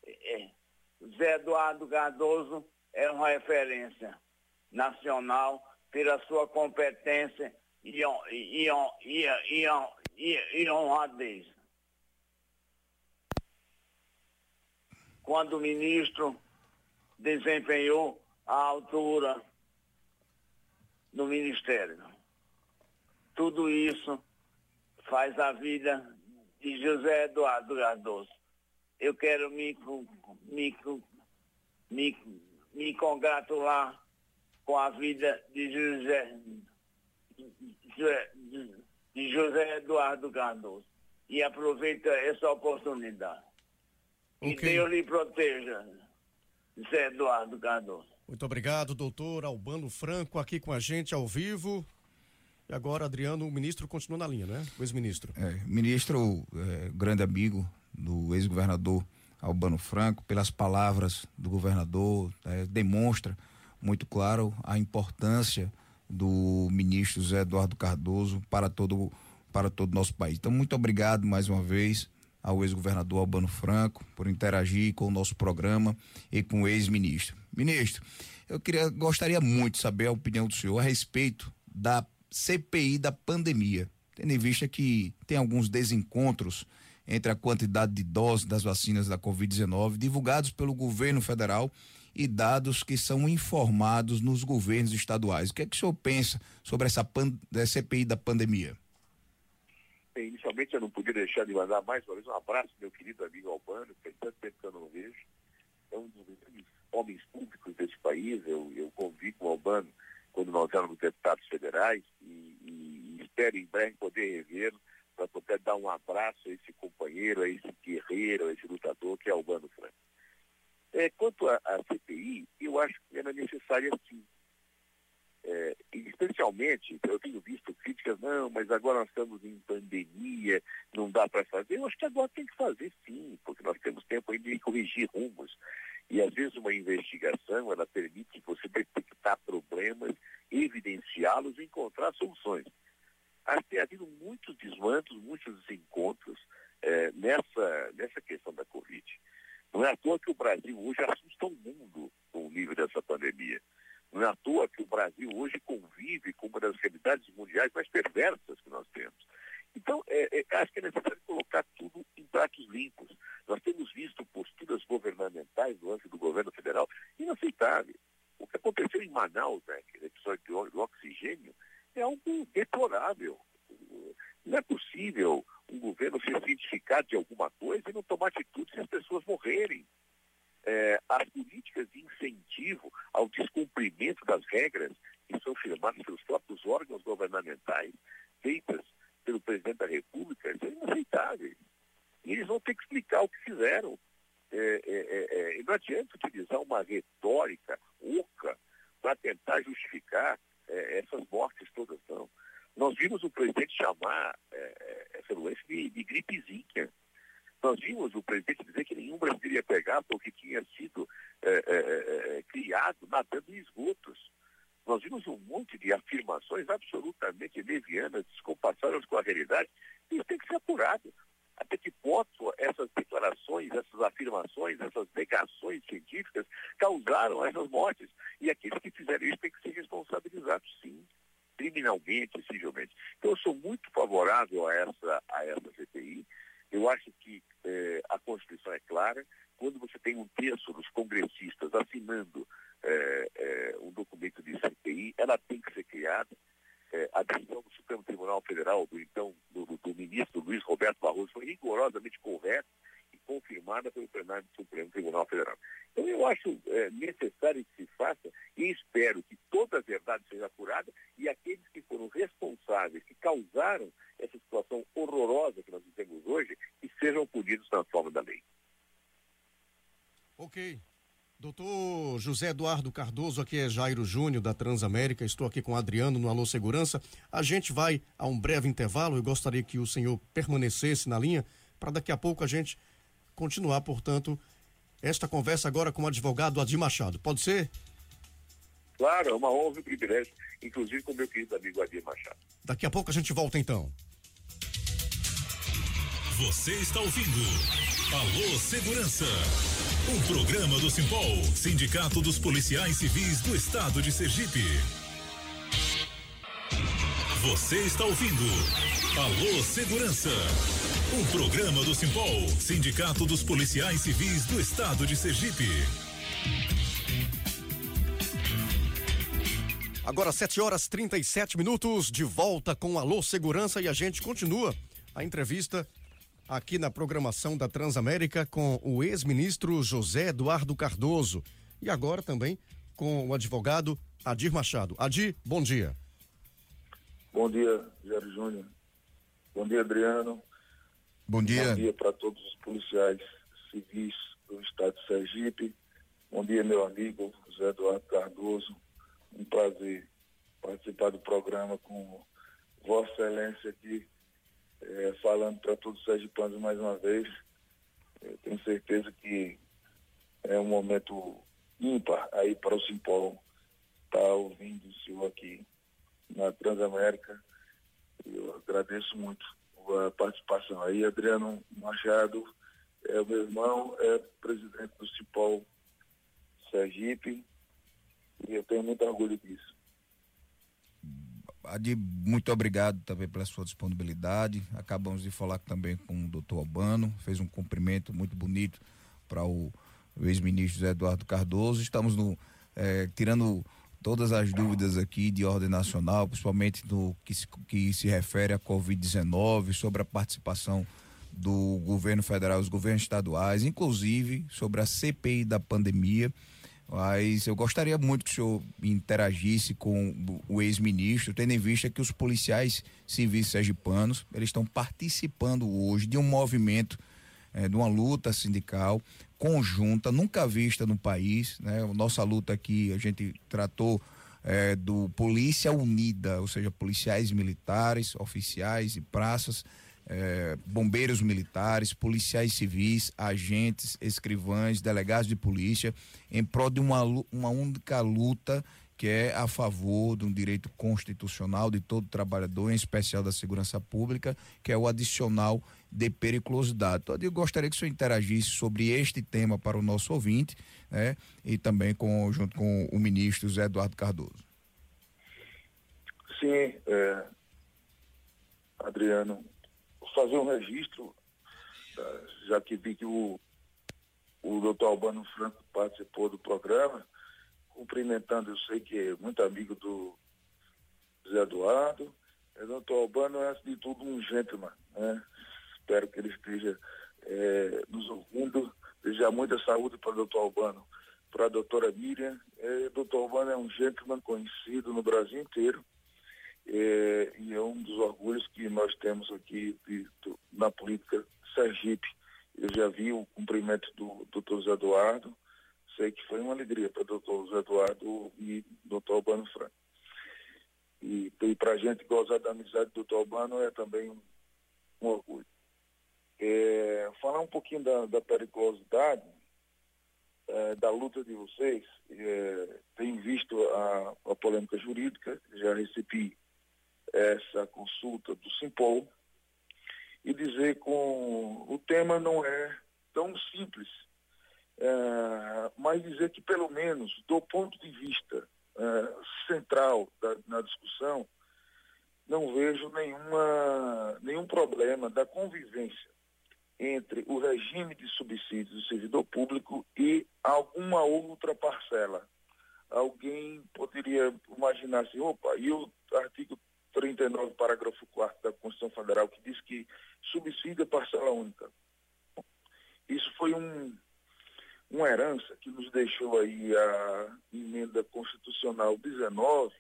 É, Zé Eduardo Cardoso é uma referência nacional pela sua competência e, e, e, e, e honradez. Quando o ministro desempenhou a altura no ministério. Tudo isso faz a vida de José Eduardo Cardoso. Eu quero me, me, me, me congratular com a vida de José, de José Eduardo Cardoso. E aproveita essa oportunidade. Okay. Que Deus lhe proteja, José Eduardo Cardoso. Muito obrigado, doutor Albano Franco, aqui com a gente ao vivo. E agora, Adriano, o ministro continua na linha, né? O ex-ministro. É, ministro, é, grande amigo do ex-governador Albano Franco, pelas palavras do governador, é, demonstra muito claro a importância do ministro José Eduardo Cardoso para todo para todo o nosso país. Então, muito obrigado mais uma vez ao ex-governador Albano Franco por interagir com o nosso programa e com o ex-ministro. Ministro, eu queria gostaria muito de saber a opinião do senhor a respeito da CPI da pandemia, tendo em vista que tem alguns desencontros entre a quantidade de doses das vacinas da Covid-19 divulgados pelo governo federal e dados que são informados nos governos estaduais. O que é que o senhor pensa sobre essa pan CPI da pandemia? Bem, inicialmente eu não podia deixar de mandar mais uma vez um abraço meu querido amigo Albano, que faz tanto tempo que eu não vejo. É um dos homens públicos desse país. Eu, eu convido o Albano quando nós éramos deputados federais, e, e, e espero em breve poder revê-lo para poder dar um abraço a esse companheiro, a esse guerreiro, a esse lutador que é Albano Franco. É, quanto à CPI, eu acho que era necessária sim. É, especialmente, eu tenho visto críticas, não, mas agora nós estamos em pandemia, não dá para fazer. Eu acho que agora tem que fazer sim, porque nós temos tempo ainda de corrigir rumos. E às vezes uma investigação, ela permite você detectar problemas, evidenciá-los e encontrar soluções. Acho que tem havido muitos desmantos, muitos desencontros é, nessa, nessa questão da Covid. Não é à toa que o Brasil hoje assusta o mundo com o nível dessa pandemia. Não é à toa que o Brasil hoje convive com uma das realidades mundiais mais perversas que nós temos. Então, é, é, acho que é necessário colocar tudo em pratos limpos. Nós temos visto posturas governamentais no âmbito do governo federal inaceitáveis. O que aconteceu em Manaus, né, aquele episódio do oxigênio, é algo deplorável. Não é possível um governo ser cientificado de alguma coisa e não tomar atitude se as pessoas morrerem. É, as políticas de incentivo ao descumprimento das regras que são firmadas pelos próprios órgãos governamentais, feitas pelo presidente da República, são inaceitáveis. E eles vão ter que explicar o que fizeram. É, é, é, é não adianta utilizar uma retórica oca para tentar justificar é, essas mortes todas, não. Nós vimos o presidente chamar é, essa doença de, de gripezinha. Nós vimos o presidente dizer que nenhum brasileiro ia pegar porque tinha sido criado nadando em esgotos. Nós vimos um monte de afirmações absolutamente levianas, descompassadas com a realidade. Isso tem que ser apurado. Até que ponto essas declarações, essas afirmações, essas negações científicas causaram essas mortes? E aqueles que fizeram isso têm que ser responsabilizados, sim, criminalmente, civilmente. Então, eu sou muito favorável a essa, a essa CPI. Eu acho que eh, a Constituição é clara. Quando você tem um terço dos congressistas assinando é, é, um documento de CPI, ela tem que ser criada. É, a decisão do Supremo Tribunal Federal, do então do, do, ministro Luiz Roberto Barroso, foi rigorosamente correta e confirmada pelo plenário do Supremo Tribunal Federal. Então eu acho é, necessário que se faça e espero que toda a verdade seja apurada e aqueles que foram responsáveis, que causaram essa situação horrorosa que nós vivemos hoje, punidos na forma da lei. Ok. Doutor José Eduardo Cardoso, aqui é Jairo Júnior da Transamérica, estou aqui com Adriano no Alô Segurança. A gente vai a um breve intervalo, eu gostaria que o senhor permanecesse na linha para daqui a pouco a gente continuar, portanto, esta conversa agora com o advogado Adir Machado. Pode ser? Claro, é uma honra e um privilégio, inclusive com meu querido amigo Adir Machado. Daqui a pouco a gente volta então. Você está ouvindo Alô Segurança. Um programa do Simpol, Sindicato dos Policiais Civis do Estado de Sergipe. Você está ouvindo Alô Segurança. Um programa do Simpol, Sindicato dos Policiais Civis do Estado de Sergipe. Agora 7 horas 37 minutos, de volta com Alô Segurança e a gente continua a entrevista aqui na programação da Transamérica com o ex-ministro José Eduardo Cardoso e agora também com o advogado Adir Machado. Adir, bom dia. Bom dia, Jair Júnior. Bom dia, Adriano. Bom dia. Bom dia para todos os policiais civis do estado de Sergipe. Bom dia, meu amigo José Eduardo Cardoso. Um prazer participar do programa com Vossa Excelência aqui é, falando para todos os sergipanos mais uma vez. Eu tenho certeza que é um momento ímpar aí para o Simpol estar tá ouvindo o senhor aqui na Transamérica. Eu agradeço muito a participação aí. Adriano Machado é o meu irmão, é presidente do Cipol Sergipe e eu tenho muito orgulho disso. Adi, muito obrigado também pela sua disponibilidade. Acabamos de falar também com o doutor Albano, fez um cumprimento muito bonito para o, ex-ministro Eduardo Cardoso. Estamos no, é, tirando todas as dúvidas aqui de ordem nacional, principalmente no que se, que se refere à Covid-19, sobre a participação do governo federal, os governos estaduais, inclusive sobre a CPI da pandemia. Mas eu gostaria muito que o senhor interagisse com o ex-ministro, tendo em vista que os policiais civis sergipanos, eles estão participando hoje de um movimento, é, de uma luta sindical conjunta, nunca vista no país, né? Nossa luta aqui, a gente tratou é, do Polícia Unida, ou seja, policiais militares, oficiais e praças, é, bombeiros militares, policiais civis, agentes, escrivães, delegados de polícia, em prol de uma, uma única luta que é a favor de um direito constitucional de todo trabalhador, em especial da segurança pública, que é o adicional de periculosidade. Então, eu gostaria que o senhor interagisse sobre este tema para o nosso ouvinte, né? E também com, junto com o ministro Zé Eduardo Cardoso. Sim, é, Adriano, fazer um registro, tá, já que vi que o, o doutor Albano Franco participou do programa, cumprimentando, eu sei que é muito amigo do Zé Eduardo. O doutor Albano é, de tudo, um gentleman. Né? Espero que ele esteja é, nos ouvindo. Desejar muita saúde para o doutor Albano. Para a doutora Miriam. É, doutor Albano é um gentleman conhecido no Brasil inteiro. É, e é um dos orgulhos que nós temos aqui de, do, na política Sergipe. Eu já vi o cumprimento do doutor Zé Eduardo, sei que foi uma alegria para o doutor Zé Eduardo e doutor Albano Franco. E, e para a gente gozar da amizade do doutor Albano é também um, um orgulho. É, falar um pouquinho da, da periculosidade é, da luta de vocês, é, tenho visto a, a polêmica jurídica, já recebi essa consulta do Simpol e dizer com o tema não é tão simples, é, mas dizer que pelo menos do ponto de vista é, central da, na discussão, não vejo nenhuma, nenhum problema da convivência entre o regime de subsídios do servidor público e alguma outra parcela. Alguém poderia imaginar assim, opa, e o artigo 39, parágrafo 4 da Constituição Federal, que diz que subsídio é parcela única. Isso foi um, uma herança que nos deixou aí a emenda constitucional 19,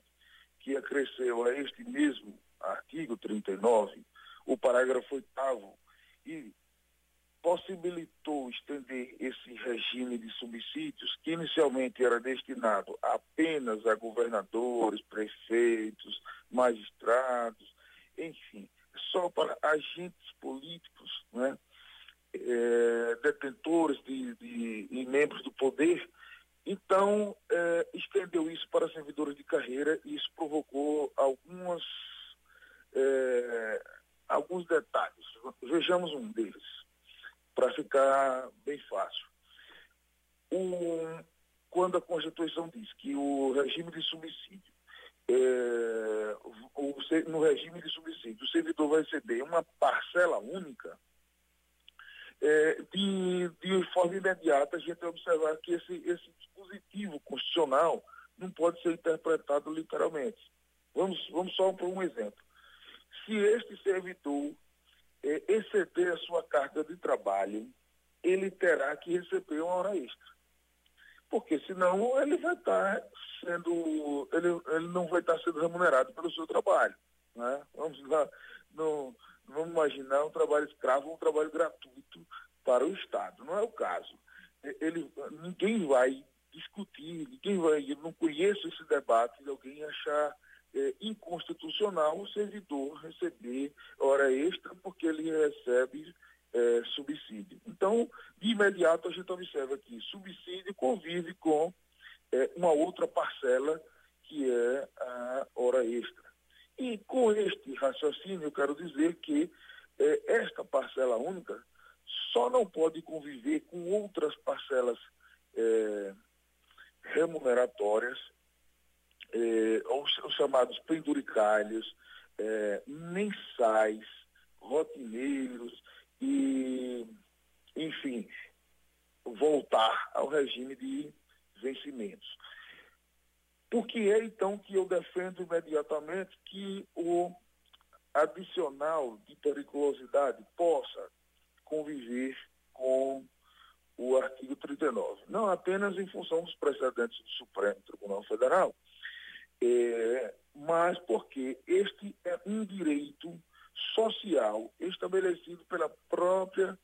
que acresceu a este mesmo artigo 39, o parágrafo 8 e possibilitou estender esse regime de subsídios, que inicialmente era destinado apenas a governadores, prefeitos, magistrados, enfim, só para agentes políticos, né? É, detentores de, de, e membros do poder. Então, é, estendeu isso para servidores de carreira e isso provocou algumas, é, alguns detalhes. Vejamos um deles para ficar bem fácil. Um, quando a Constituição diz que o regime de subsídio, é, o, no regime de subsídio, o servidor vai receber uma parcela única, é, de, de forma imediata a gente vai observar que esse, esse dispositivo constitucional não pode ser interpretado literalmente. Vamos, vamos só para um exemplo. Se este servidor é, exceder a sua carga de trabalho, ele terá que receber uma hora extra. Porque senão ele vai estar sendo, ele, ele não vai estar sendo remunerado pelo seu trabalho. Né? Vamos lá, não, vamos imaginar um trabalho escravo, um trabalho gratuito para o Estado. Não é o caso. Ele, ninguém vai discutir, ninguém vai, eu não conheço esse debate de alguém achar é, inconstitucional o servidor receber hora extra porque ele recebe é, subsídio. Então, de imediato, a gente observa que subsídio convive com é, uma outra parcela que é a hora extra. E com este raciocínio, eu quero dizer que é, esta parcela única só não pode conviver com outras parcelas é, remuneratórias eh, os, os, chamados penduricalhos, mensais, rotineiros e, enfim, voltar ao regime de vencimentos. Por que é então que eu defendo imediatamente que o adicional de periculosidade possa conviver com o artigo 39? Não apenas em função dos precedentes do Supremo Tribunal Federal, é, mas porque este é um direito social estabelecido pela própria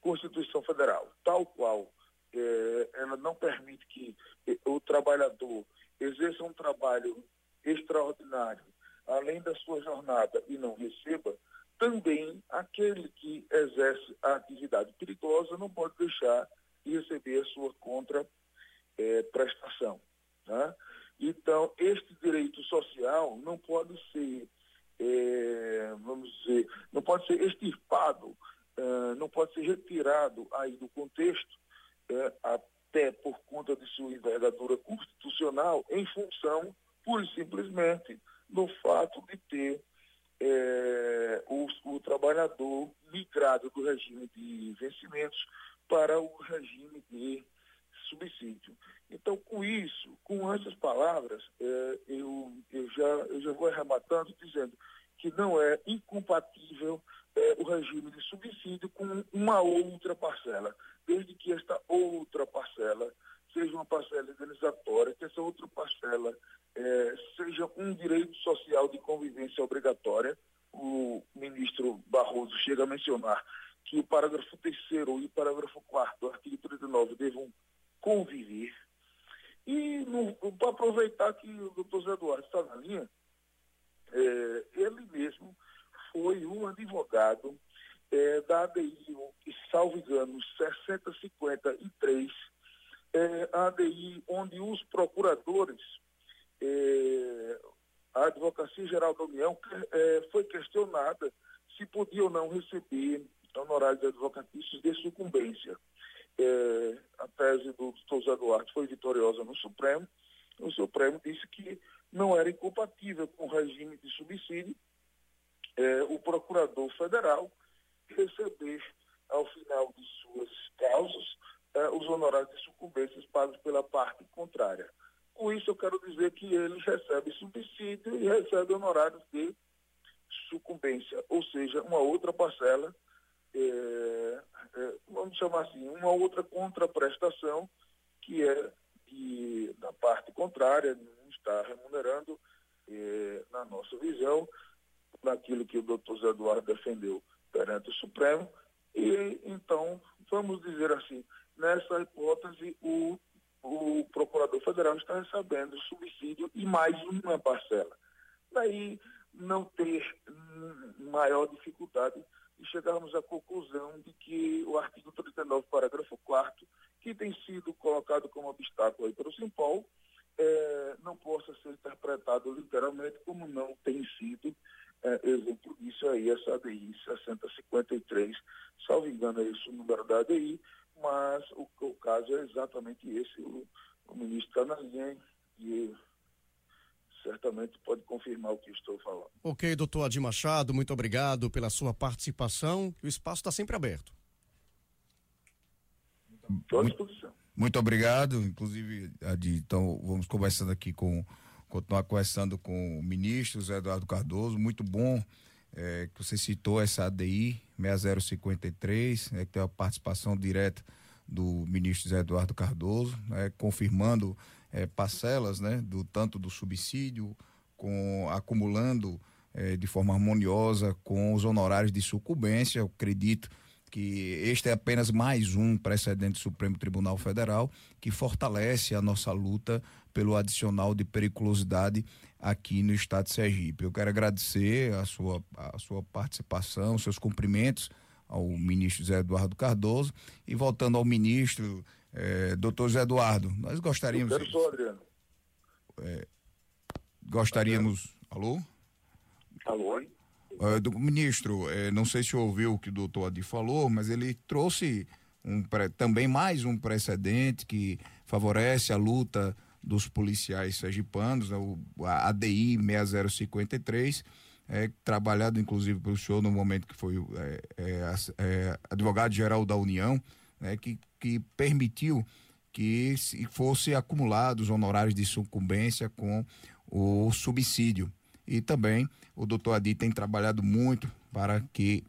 Constituição Federal, tal qual é, ela não permite que é, o trabalhador exerça um trabalho extraordinário além da sua jornada e não receba, também aquele que exerce a atividade perigosa não pode deixar de receber a sua contra-prestação. É, né? Então, este direito social não pode ser, é, vamos dizer, não pode ser extirpado, é, não pode ser retirado aí do contexto, é, até por conta de sua envergadura constitucional, em função, pura e simplesmente, do fato de ter é, o, o trabalhador migrado do regime de vencimentos para o regime de subsídio. Então, com isso, com essas palavras, é, eu, eu, já, eu já vou arrematando dizendo que não é incompatível é, o regime de subsídio com uma outra parcela, desde que esta outra parcela seja uma parcela indenizatória, que essa outra parcela é, seja um direito social de convivência obrigatória. O ministro Barroso chega a mencionar que o parágrafo 3 e o parágrafo 4 do artigo 39 devam conviver. E para aproveitar que o doutor Zé Eduardo está na linha, é, ele mesmo foi um advogado é, da ADI, salvo engano, 6053, é, a ADI onde os procuradores, é, a Advocacia Geral da União, é, foi questionada se podia ou não receber honorários advocatícios de sucumbência é, a tese do doutor José Duarte foi vitoriosa no Supremo. O Supremo disse que não era incompatível com o regime de subsídio é, o procurador federal receber, ao final de suas causas, é, os honorários de sucumbências pagos pela parte contrária. Com isso, eu quero dizer que ele recebe subsídio e recebe honorários de sucumbência, ou seja, uma outra parcela é, é, vamos chamar assim, uma outra contraprestação que é que da parte contrária não está remunerando, é, na nossa visão, naquilo que o doutor Zé Eduardo defendeu perante o Supremo. E então, vamos dizer assim, nessa hipótese, o, o Procurador Federal está recebendo subsídio e mais uma parcela. Daí não ter maior dificuldade e chegarmos à conclusão de que o artigo 39, parágrafo 4 que tem sido colocado como obstáculo aí o Simpol, é, não possa ser interpretado literalmente como não tem sido é, exemplo disso aí, essa ADI 6053, salvo engano é esse o número da ADI, mas o, o caso é exatamente esse, o, o ministro Canazien, e certamente pode confirmar o que estou falando. Ok, doutor Adir Machado, muito obrigado pela sua participação. O espaço está sempre aberto. Muito, muito obrigado, inclusive, Adir. Então, vamos conversando aqui com, continuar conversando com o ministro Zé Eduardo Cardoso. Muito bom é, que você citou essa ADI 6053, é, que tem a participação direta do ministro Zé Eduardo Cardoso, né, confirmando é, parcelas, né, do tanto do subsídio, com acumulando é, de forma harmoniosa com os honorários de sucumbência. Eu acredito que este é apenas mais um precedente do Supremo Tribunal Federal que fortalece a nossa luta pelo adicional de periculosidade aqui no estado de Sergipe. Eu quero agradecer a sua, a sua participação, seus cumprimentos ao ministro Zé Eduardo Cardoso e voltando ao ministro é, doutor Zé Eduardo, nós gostaríamos. Eu sou Adriano. É, gostaríamos. Alô? Alô? É, do, ministro, é, não sei se ouviu o que o doutor Adi falou, mas ele trouxe um, também mais um precedente que favorece a luta dos policiais sergipanos, né, o, a ADI 6053, é, trabalhado inclusive pelo senhor no momento que foi é advogado-geral da União, né, que, que permitiu que fosse acumulados honorários de sucumbência com o subsídio. E também o doutor Adi tem trabalhado muito para que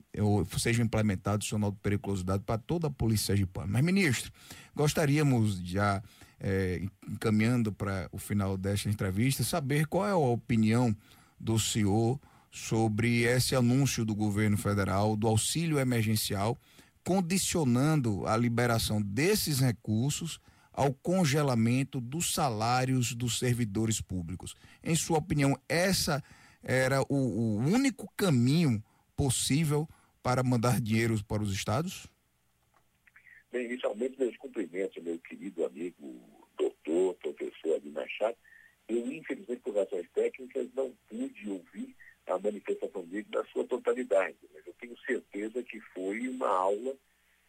seja implementado o sinal de periculosidade para toda a polícia sergipana. Mas, ministro, gostaríamos já, é, encaminhando para o final desta entrevista, saber qual é a opinião do senhor sobre esse anúncio do governo federal do auxílio emergencial condicionando a liberação desses recursos ao congelamento dos salários dos servidores públicos. Em sua opinião, essa era o, o único caminho possível para mandar dinheiro para os estados? Bem, inicialmente, meus cumprimentos, meu querido amigo doutor, professor Adi Machado. Eu, infelizmente, por razões técnicas, não pude ouvir a manifestação dele na sua totalidade, mas eu tenho certeza que foi uma aula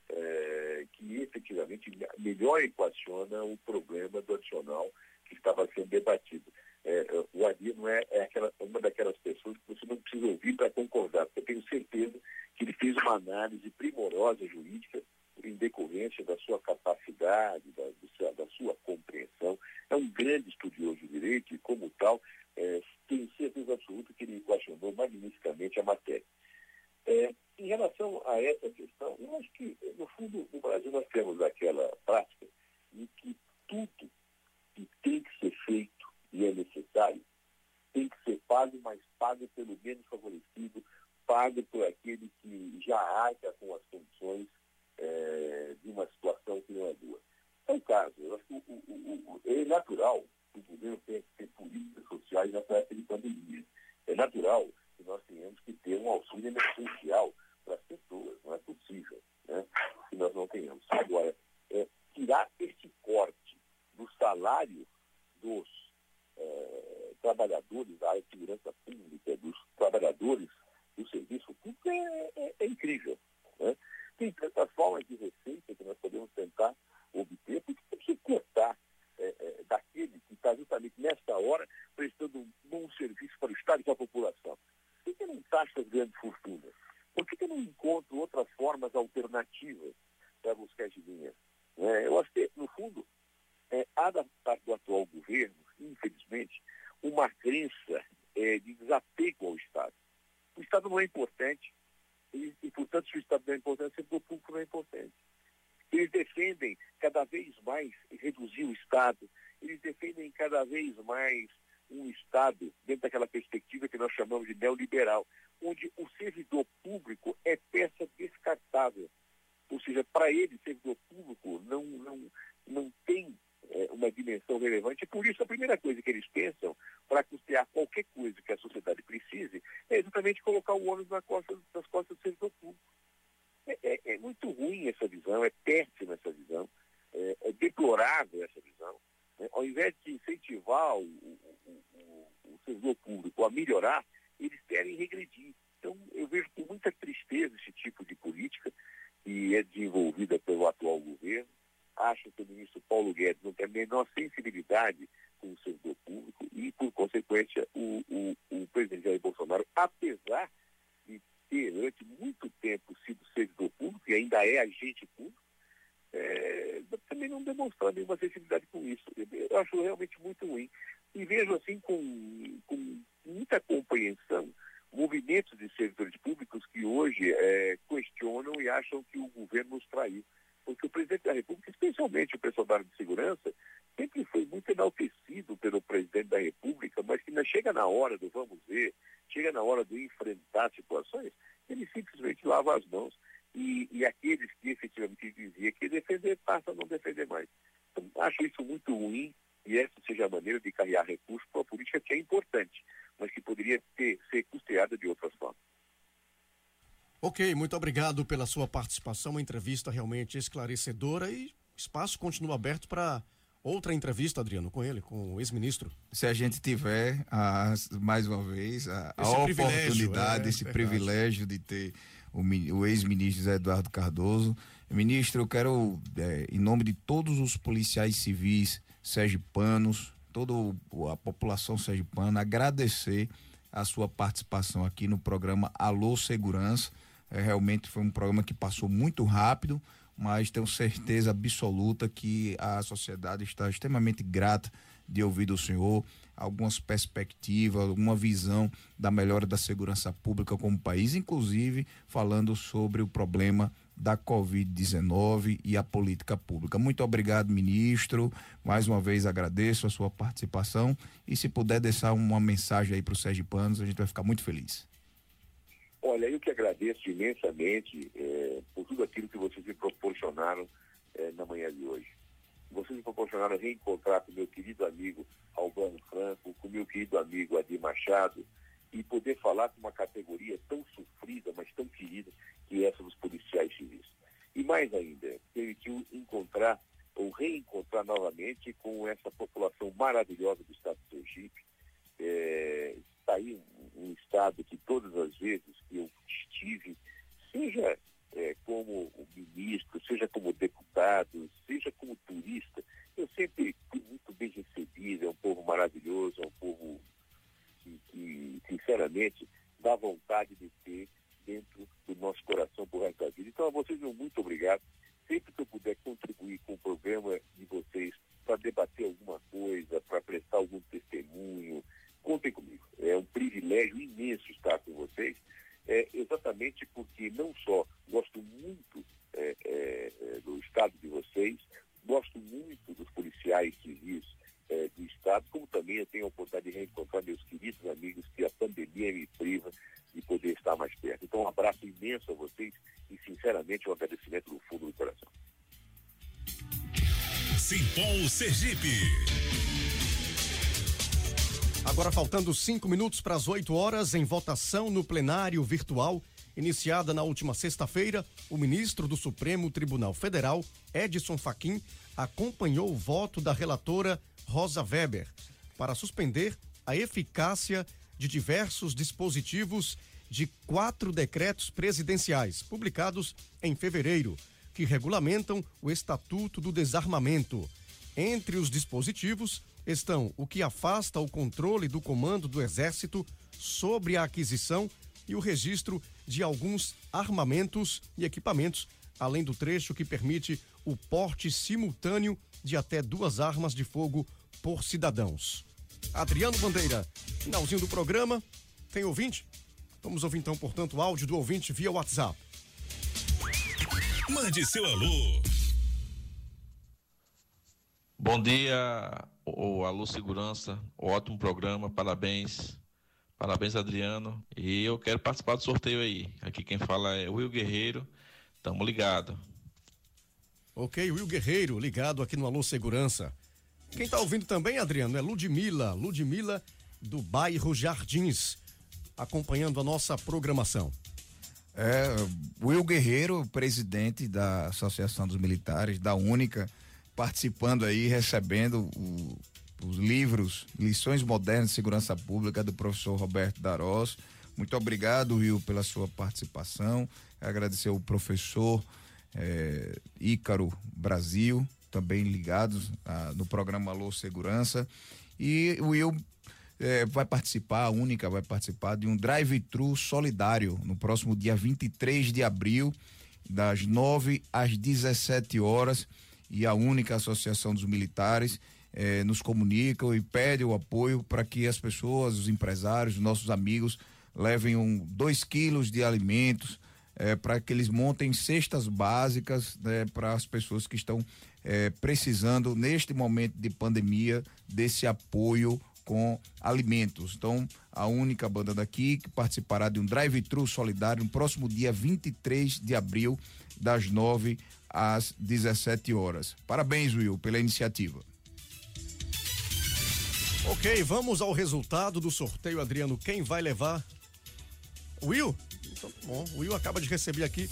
é, que efetivamente melhor equaciona o problema do adicional que estava sendo debatido. É, o Adi não é, é aquela, uma daquelas pessoas que você não precisa ouvir para concordar, porque eu tenho certeza que ele fez uma análise primorosa jurídica em decorrência da sua capacidade, da, da sua compreensão. É um grande estudioso de direito e, como tal, é, tenho certeza absoluta que ele equacionou magnificamente a matéria. É, em relação a essa questão, eu acho que, no fundo, no Brasil nós temos aquela prática em que tudo que tem que ser feito e é necessário tem que ser pago, mas pago pelo menos favorecido, pago por aquele que já arca com as condições é, de uma situação que não é boa. É o caso, eu acho que o, o, o, é natural o governo tenha que ter políticas sociais nessa época de pandemia. É natural que nós tenhamos que ter um auxílio emergencial para as pessoas. Não é possível né, que nós não tenhamos. Agora, é, tirar este corte do salário dos é, trabalhadores da área de segurança pública, dos trabalhadores do serviço público, é, é, é incrível. Né? Tem tantas formas de receita que nós podemos tentar obter, porque tem que cortar é, daquele que está justamente nesta hora prestando um bom serviço para o Estado e para a população. Por que não taxa as grandes fortunas? Por que, não encontro outras formas alternativas para buscar esse dinheiro? É, eu acho que, no fundo, é, há da parte do atual governo, infelizmente, uma crença é, de desapego ao Estado. O Estado não é importante, e, e portanto, se o Estado não é importante, o setor público não é importante. Eles defendem cada vez mais reduzir o Estado, eles defendem cada vez mais um Estado dentro daquela perspectiva que nós chamamos de neoliberal, onde o servidor público é peça descartável. Ou seja, para ele, servidor público não, não, não tem é, uma dimensão relevante. E por isso, a primeira coisa que eles pensam para custear qualquer coisa que a sociedade precise é exatamente colocar o ônus nas costas nas costas do servidor público. É, é, é, muito ruim essa visão, é péssima essa visão, é, é deplorável essa visão. Né? Ao invés de incentivar o, o, o, o servidor público a melhorar, eles querem regredir. Então, eu vejo com muita tristeza esse tipo de política que é desenvolvida pelo atual governo. Acho que o ministro Paulo Guedes não tem a menor sensibilidade com o servidor público e, por consequência, o, o, o presidente Jair Bolsonaro, apesar ter durante muito tempo sido servidor público e ainda é agente público, é, também não demonstrou nenhuma sensibilidade com isso. Eu acho realmente muito ruim. E vejo assim com, com muita compreensão movimentos de servidores públicos que hoje é, questionam e acham que o governo nos traiu. Porque o presidente da República, especialmente o pessoal da área de segurança, sempre foi muito enaltecido pelo presidente da República, mas que chega na hora do vamos ver, chega na hora de enfrentar situações, ele simplesmente lava as mãos. E, e aqueles que efetivamente diziam que defender, passa a não defender mais. Então, acho isso muito ruim e essa seja a maneira de carregar recursos para uma política que é importante, mas que poderia ter, ser custeada de outras formas. Muito obrigado pela sua participação, uma entrevista realmente esclarecedora e espaço continua aberto para outra entrevista, Adriano, com ele, com o ex-ministro. Se a gente tiver, a, mais uma vez, a, a oportunidade, é, esse verdade. privilégio de ter o, o ex-ministro Eduardo Cardoso. Ministro, eu quero, é, em nome de todos os policiais civis sergipanos, toda a população sergipana, agradecer a sua participação aqui no programa Alô Segurança. É, realmente foi um programa que passou muito rápido, mas tenho certeza absoluta que a sociedade está extremamente grata de ouvir do senhor algumas perspectivas, alguma visão da melhora da segurança pública como país, inclusive falando sobre o problema da Covid-19 e a política pública. Muito obrigado, ministro. Mais uma vez agradeço a sua participação e se puder deixar uma mensagem aí para os sergipanos, a gente vai ficar muito feliz. Olha, eu que agradeço imensamente é, por tudo aquilo que vocês me proporcionaram é, na manhã de hoje. Vocês me proporcionaram reencontrar com meu querido amigo Albano Franco, com meu querido amigo Adi Machado, e poder falar com uma categoria tão sofrida, mas tão querida, Sergipe. Agora faltando cinco minutos para as 8 horas, em votação no plenário virtual, iniciada na última sexta-feira, o ministro do Supremo Tribunal Federal, Edson Fachin, acompanhou o voto da relatora Rosa Weber para suspender a eficácia de diversos dispositivos de quatro decretos presidenciais publicados em fevereiro, que regulamentam o Estatuto do Desarmamento. Entre os dispositivos, estão o que afasta o controle do comando do Exército sobre a aquisição e o registro de alguns armamentos e equipamentos, além do trecho que permite o porte simultâneo de até duas armas de fogo por cidadãos. Adriano Bandeira, finalzinho do programa. Tem ouvinte? Vamos ouvir então, portanto, o áudio do ouvinte via WhatsApp. Mande seu alô Bom dia, o Alô Segurança, ótimo programa, parabéns. Parabéns, Adriano. E eu quero participar do sorteio aí. Aqui quem fala é Will Guerreiro. Tamo ligado. Ok, Will Guerreiro, ligado aqui no Alô Segurança. Quem tá ouvindo também, Adriano, é Ludmila. Ludmila do bairro Jardins, acompanhando a nossa programação. É, Will Guerreiro, presidente da Associação dos Militares, da Única, participando aí, recebendo o, os livros Lições Modernas de Segurança Pública do professor Roberto Darós. Muito obrigado, Will, pela sua participação. Agradecer o professor é, Ícaro Brasil, também ligados a, no programa Alô Segurança. E o Will é, vai participar, a única vai participar de um drive-thru solidário no próximo dia 23 de abril, das 9 às 17 horas. E a única Associação dos Militares é, nos comunica e pede o apoio para que as pessoas, os empresários, os nossos amigos, levem um, dois quilos de alimentos é, para que eles montem cestas básicas né, para as pessoas que estão é, precisando, neste momento de pandemia, desse apoio com alimentos. Então, a única banda daqui que participará de um drive-thru solidário no próximo dia 23 de abril, das 9 às 17 horas. Parabéns, Will, pela iniciativa. Ok, vamos ao resultado do sorteio, Adriano. Quem vai levar? Will? Então, bom, o Will acaba de receber aqui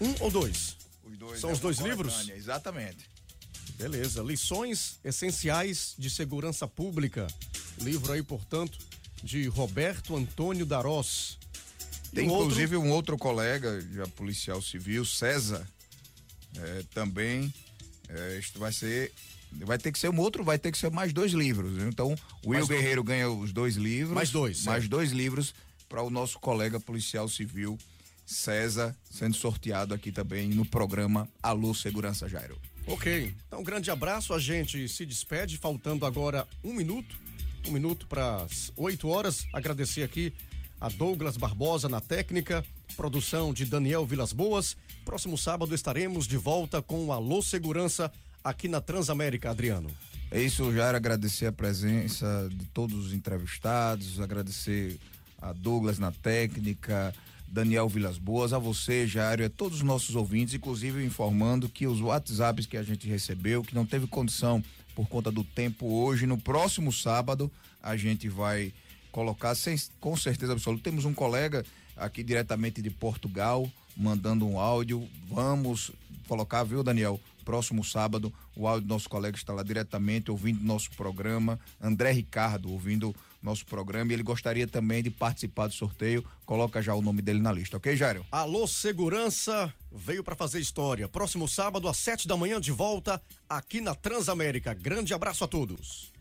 um ou dois? Os dois São é os dois livros? Exatamente. Beleza. Lições essenciais de segurança pública. Livro aí, portanto, de Roberto Antônio Darós. Tem outro- inclusive um outro colega, já policial civil, César, é, também. é, isto vai ser. Vai ter que ser um outro, vai ter que ser mais dois livros. Então, o Will. Guerreiro ganha os dois livros. Mais dois, Mais dois livros para o nosso colega policial civil, César, sendo sorteado aqui também no programa Alô Segurança Jairo. Ok, então um grande abraço. A gente se despede, faltando agora um minuto, um minuto para as 8 horas. Agradecer aqui a Douglas Barbosa na técnica, produção de Daniel Vilas Boas. Próximo sábado estaremos de volta com o Alô Segurança aqui na Transamérica, Adriano. É isso, Jairo, agradecer a presença de todos os entrevistados, agradecer a Douglas na técnica, Daniel Vilas Boas, a você, e a todos os nossos ouvintes, inclusive informando que os WhatsApps que a gente recebeu, que não teve condição por conta do tempo hoje, no próximo sábado a gente vai colocar sem, com certeza absoluta. Temos um colega aqui diretamente de Portugal mandando um áudio. Vamos colocar, viu, Daniel? Próximo sábado, o áudio do nosso colega está lá diretamente ouvindo nosso programa. André Ricardo ouvindo nosso programa e ele gostaria também de participar do sorteio. Coloca já o nome dele na lista, ok, Jairo? Alô Segurança veio para fazer história. Próximo sábado às sete da manhã de volta aqui na Transamérica. Grande abraço a todos.